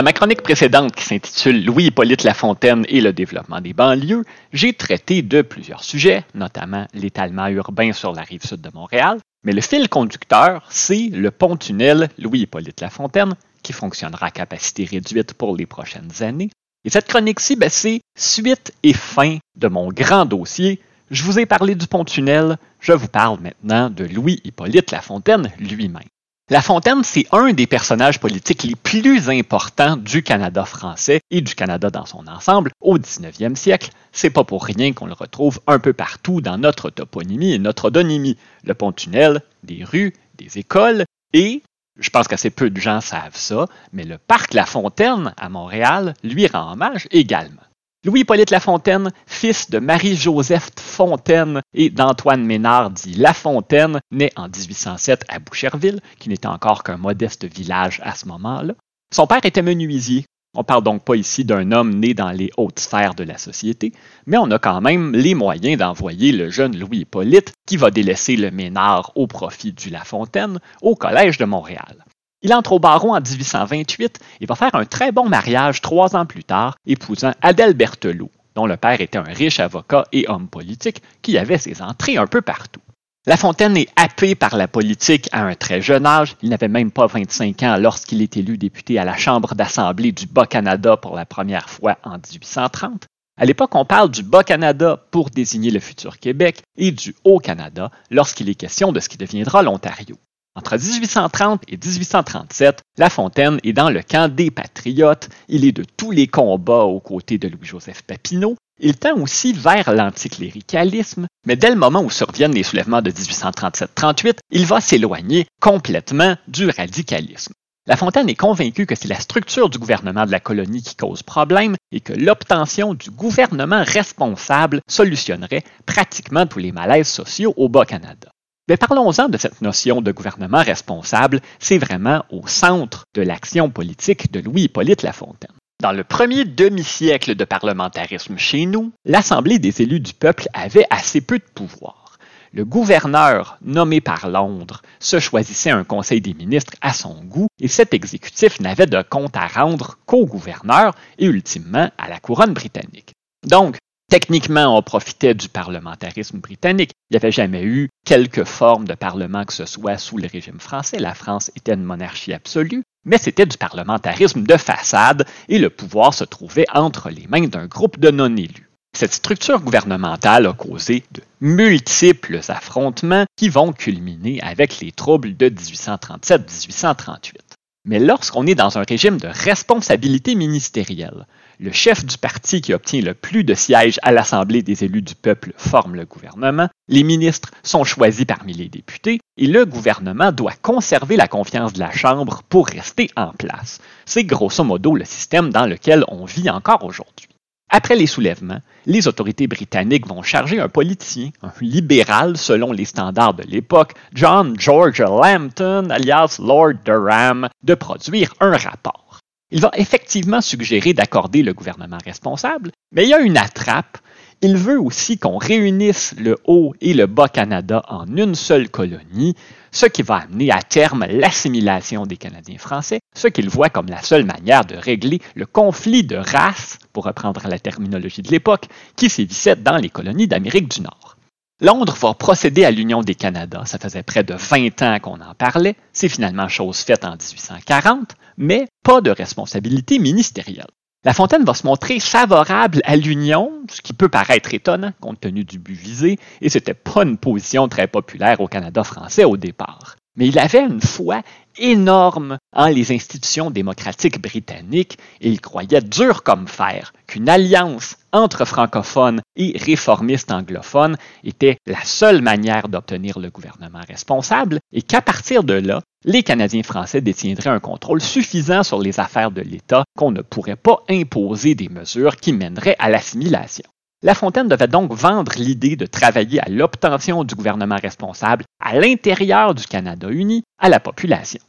Dans ma chronique précédente qui s'intitule Louis-Hippolyte Lafontaine et le développement des banlieues, j'ai traité de plusieurs sujets, notamment l'étalement urbain sur la rive sud de Montréal, mais le fil conducteur, c'est le pont-tunnel Louis-Hippolyte Lafontaine, qui fonctionnera à capacité réduite pour les prochaines années. Et cette chronique-ci, ben, c'est suite et fin de mon grand dossier. Je vous ai parlé du pont-tunnel, je vous parle maintenant de Louis-Hippolyte Lafontaine lui-même. La Fontaine, c'est un des personnages politiques les plus importants du Canada français et du Canada dans son ensemble au 19e siècle. C'est pas pour rien qu'on le retrouve un peu partout dans notre toponymie et notre odonymie. Le pont-tunnel, des rues, des écoles et, je pense qu'assez peu de gens savent ça, mais le parc La Fontaine à Montréal lui rend hommage également. Louis-Hippolyte Lafontaine, fils de Marie-Joseph Fontaine et d'Antoine Ménard dit Lafontaine, né en 1807 à Boucherville, qui n'était encore qu'un modeste village à ce moment-là. Son père était menuisier. On ne parle donc pas ici d'un homme né dans les hautes sphères de la société, mais on a quand même les moyens d'envoyer le jeune Louis-Hippolyte, qui va délaisser le Ménard au profit du Lafontaine, au Collège de Montréal. Il entre au barreau en 1828 et va faire un très bon mariage trois ans plus tard, épousant Adèle Berthelot, dont le père était un riche avocat et homme politique qui avait ses entrées un peu partout. La Fontaine est happé par la politique à un très jeune âge. Il n'avait même pas 25 ans lorsqu'il est élu député à la Chambre d'Assemblée du Bas-Canada pour la première fois en 1830. À l'époque, on parle du Bas-Canada pour désigner le futur Québec et du Haut-Canada lorsqu'il est question de ce qui deviendra l'Ontario. Entre 1830 et 1837, La Fontaine est dans le camp des patriotes. Il est de tous les combats aux côtés de Louis-Joseph Papineau. Il tend aussi vers l'anticléricalisme, mais dès le moment où surviennent les soulèvements de 1837-38, il va s'éloigner complètement du radicalisme. La Fontaine est convaincu que c'est la structure du gouvernement de la colonie qui cause problème et que l'obtention du gouvernement responsable solutionnerait pratiquement tous les malaises sociaux au Bas-Canada. Mais parlons-en de cette notion de gouvernement responsable, c'est vraiment au centre de l'action politique de Louis-Hippolyte Lafontaine. Dans le premier demi-siècle de parlementarisme chez nous, l'Assemblée des élus du peuple avait assez peu de pouvoir. Le gouverneur, nommé par Londres, se choisissait un conseil des ministres à son goût et cet exécutif n'avait de compte à rendre qu'au gouverneur et ultimement à la couronne britannique. Donc, Techniquement, on profitait du parlementarisme britannique. Il n'y avait jamais eu quelque forme de parlement que ce soit sous le régime français. La France était une monarchie absolue, mais c'était du parlementarisme de façade et le pouvoir se trouvait entre les mains d'un groupe de non-élus. Cette structure gouvernementale a causé de multiples affrontements qui vont culminer avec les troubles de 1837-1838. Mais lorsqu'on est dans un régime de responsabilité ministérielle, le chef du parti qui obtient le plus de sièges à l'Assemblée des élus du peuple forme le gouvernement, les ministres sont choisis parmi les députés et le gouvernement doit conserver la confiance de la Chambre pour rester en place. C'est grosso modo le système dans lequel on vit encore aujourd'hui. Après les soulèvements, les autorités britanniques vont charger un politicien, un libéral selon les standards de l'époque, John George Lambton, alias Lord Durham, de produire un rapport. Il va effectivement suggérer d'accorder le gouvernement responsable, mais il y a une attrape. Il veut aussi qu'on réunisse le Haut et le Bas Canada en une seule colonie, ce qui va amener à terme l'assimilation des Canadiens français, ce qu'il voit comme la seule manière de régler le conflit de race, pour reprendre la terminologie de l'époque, qui sévissait dans les colonies d'Amérique du Nord. Londres va procéder à l'Union des Canadas. Ça faisait près de 20 ans qu'on en parlait. C'est finalement chose faite en 1840, mais pas de responsabilité ministérielle. La Fontaine va se montrer favorable à l'union, ce qui peut paraître étonnant compte tenu du but visé, et ce n'était pas une position très populaire au Canada français au départ. Mais il avait une foi énorme en les institutions démocratiques britanniques et il croyait dur comme fer qu'une alliance entre francophones et réformistes anglophones était la seule manière d'obtenir le gouvernement responsable et qu'à partir de là, les Canadiens français détiendraient un contrôle suffisant sur les affaires de l'État qu'on ne pourrait pas imposer des mesures qui mèneraient à l'assimilation. La Fontaine devait donc vendre l'idée de travailler à l'obtention du gouvernement responsable à l'intérieur du Canada uni à la population.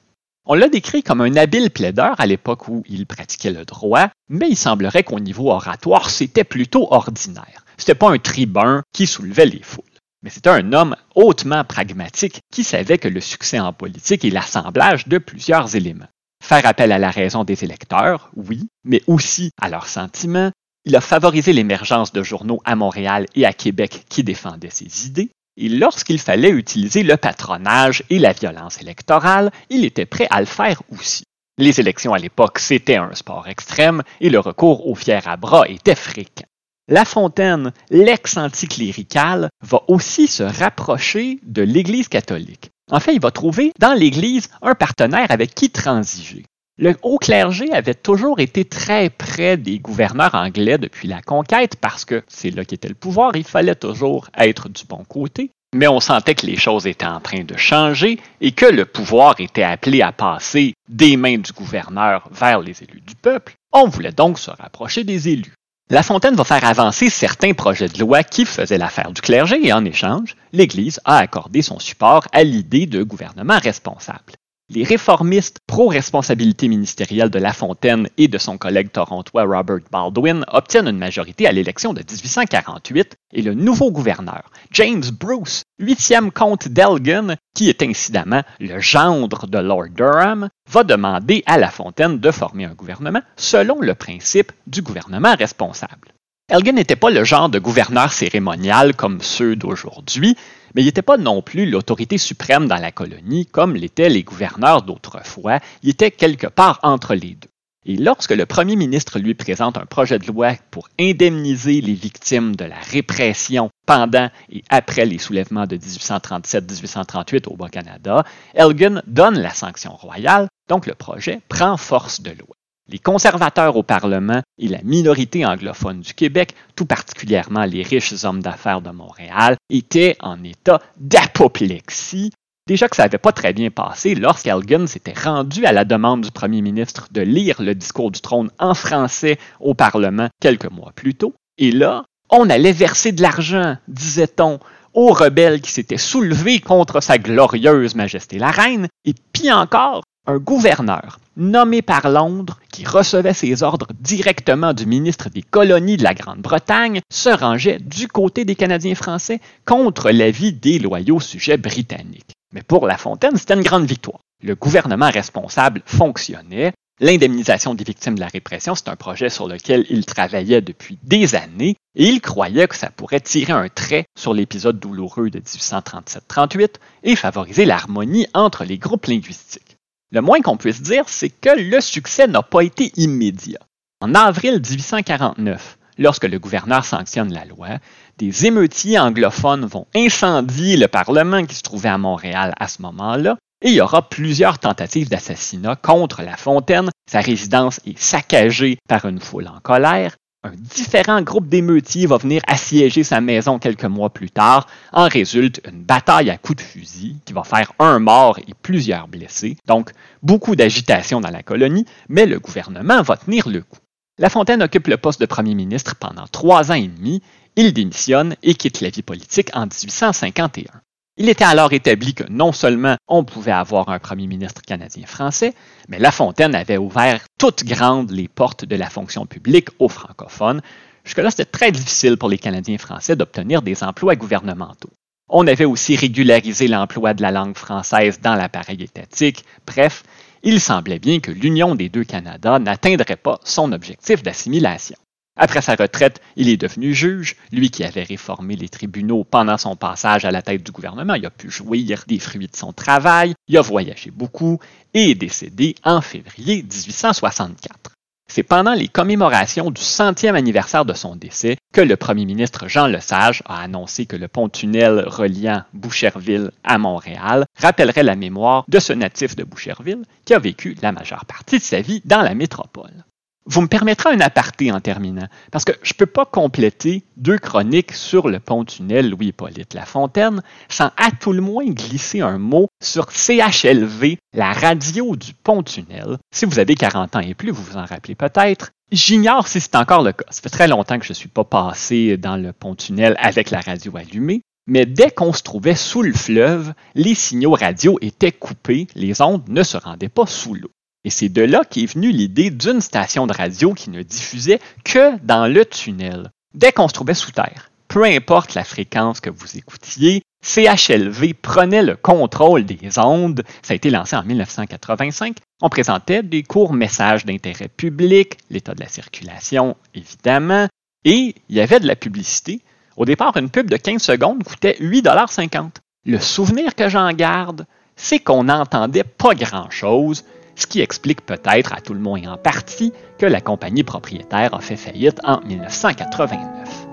On l'a décrit comme un habile plaideur à l'époque où il pratiquait le droit, mais il semblerait qu'au niveau oratoire, c'était plutôt ordinaire. C'était pas un tribun qui soulevait les foules. Mais c'était un homme hautement pragmatique qui savait que le succès en politique est l'assemblage de plusieurs éléments. faire appel à la raison des électeurs, oui, mais aussi à leurs sentiments. Il a favorisé l'émergence de journaux à Montréal et à Québec qui défendaient ses idées. Et lorsqu'il fallait utiliser le patronage et la violence électorale, il était prêt à le faire aussi. Les élections à l'époque, c'était un sport extrême et le recours aux fiers à bras était fréquent. La Fontaine, l'ex-anticlérical, va aussi se rapprocher de l'Église catholique. En fait, il va trouver dans l'Église un partenaire avec qui transiger. Le haut clergé avait toujours été très près des gouverneurs anglais depuis la conquête parce que c'est là qu'était le pouvoir, il fallait toujours être du bon côté. Mais on sentait que les choses étaient en train de changer et que le pouvoir était appelé à passer des mains du gouverneur vers les élus du peuple. On voulait donc se rapprocher des élus. La Fontaine va faire avancer certains projets de loi qui faisaient l'affaire du clergé et en échange, l'Église a accordé son support à l'idée de gouvernement responsable les réformistes pro-responsabilité ministérielle de La Fontaine et de son collègue torontois Robert Baldwin obtiennent une majorité à l'élection de 1848 et le nouveau gouverneur, James Bruce, huitième comte d'Elgin, qui est incidemment le gendre de Lord Durham, va demander à La Fontaine de former un gouvernement selon le principe du gouvernement responsable. Elgin n'était pas le genre de gouverneur cérémonial comme ceux d'aujourd'hui, mais il n'était pas non plus l'autorité suprême dans la colonie comme l'étaient les gouverneurs d'autrefois, il était quelque part entre les deux. Et lorsque le premier ministre lui présente un projet de loi pour indemniser les victimes de la répression pendant et après les soulèvements de 1837-1838 au Bas-Canada, Elgin donne la sanction royale, donc le projet prend force de loi. Les conservateurs au Parlement et la minorité anglophone du Québec, tout particulièrement les riches hommes d'affaires de Montréal, étaient en état d'apoplexie. Déjà que ça n'avait pas très bien passé lorsqu'Elgin s'était rendu à la demande du premier ministre de lire le discours du trône en français au Parlement quelques mois plus tôt. Et là, on allait verser de l'argent, disait-on, aux rebelles qui s'étaient soulevés contre sa glorieuse majesté la reine, et puis encore, un gouverneur nommé par Londres, qui recevait ses ordres directement du ministre des colonies de la Grande-Bretagne, se rangeait du côté des Canadiens français contre l'avis des loyaux sujets britanniques. Mais pour La Fontaine, c'était une grande victoire. Le gouvernement responsable fonctionnait. L'indemnisation des victimes de la répression, c'est un projet sur lequel il travaillait depuis des années et il croyait que ça pourrait tirer un trait sur l'épisode douloureux de 1837-38 et favoriser l'harmonie entre les groupes linguistiques. Le moins qu'on puisse dire, c'est que le succès n'a pas été immédiat. En avril 1849, lorsque le gouverneur sanctionne la loi, des émeutiers anglophones vont incendier le Parlement qui se trouvait à Montréal à ce moment-là, et il y aura plusieurs tentatives d'assassinat contre La Fontaine. Sa résidence est saccagée par une foule en colère, un différent groupe d'émeutiers va venir assiéger sa maison quelques mois plus tard. En résulte une bataille à coups de fusil qui va faire un mort et plusieurs blessés. Donc, beaucoup d'agitation dans la colonie, mais le gouvernement va tenir le coup. La Fontaine occupe le poste de premier ministre pendant trois ans et demi. Il démissionne et quitte la vie politique en 1851. Il était alors établi que non seulement on pouvait avoir un premier ministre canadien-français, mais La Fontaine avait ouvert toutes grandes les portes de la fonction publique aux francophones. Jusque-là, c'était très difficile pour les Canadiens français d'obtenir des emplois gouvernementaux. On avait aussi régularisé l'emploi de la langue française dans l'appareil étatique. Bref, il semblait bien que l'union des deux Canadas n'atteindrait pas son objectif d'assimilation. Après sa retraite, il est devenu juge, lui qui avait réformé les tribunaux pendant son passage à la tête du gouvernement. Il a pu jouir des fruits de son travail, il a voyagé beaucoup et est décédé en février 1864. C'est pendant les commémorations du centième anniversaire de son décès que le premier ministre Jean Lesage a annoncé que le pont-tunnel reliant Boucherville à Montréal rappellerait la mémoire de ce natif de Boucherville qui a vécu la majeure partie de sa vie dans la métropole. Vous me permettrez un aparté en terminant, parce que je ne peux pas compléter deux chroniques sur le pont-tunnel Louis-Hippolyte Lafontaine sans à tout le moins glisser un mot sur CHLV, la radio du pont-tunnel. Si vous avez 40 ans et plus, vous vous en rappelez peut-être. J'ignore si c'est encore le cas. Ça fait très longtemps que je ne suis pas passé dans le pont-tunnel avec la radio allumée. Mais dès qu'on se trouvait sous le fleuve, les signaux radio étaient coupés, les ondes ne se rendaient pas sous l'eau. Et c'est de là qu'est venue l'idée d'une station de radio qui ne diffusait que dans le tunnel, dès qu'on se trouvait sous terre. peu importe la fréquence que vous écoutiez, CHLV prenait le contrôle des ondes. Ça a été lancé en 1985. On présentait des courts messages d'intérêt public, l'état de la circulation, évidemment, et il y avait de la publicité. Au départ, une pub de 15 secondes coûtait 8,50 Le souvenir que j'en garde, c'est qu'on n'entendait pas grand-chose, ce qui explique peut-être, à tout le moins en partie, que la compagnie propriétaire a fait faillite en 1989.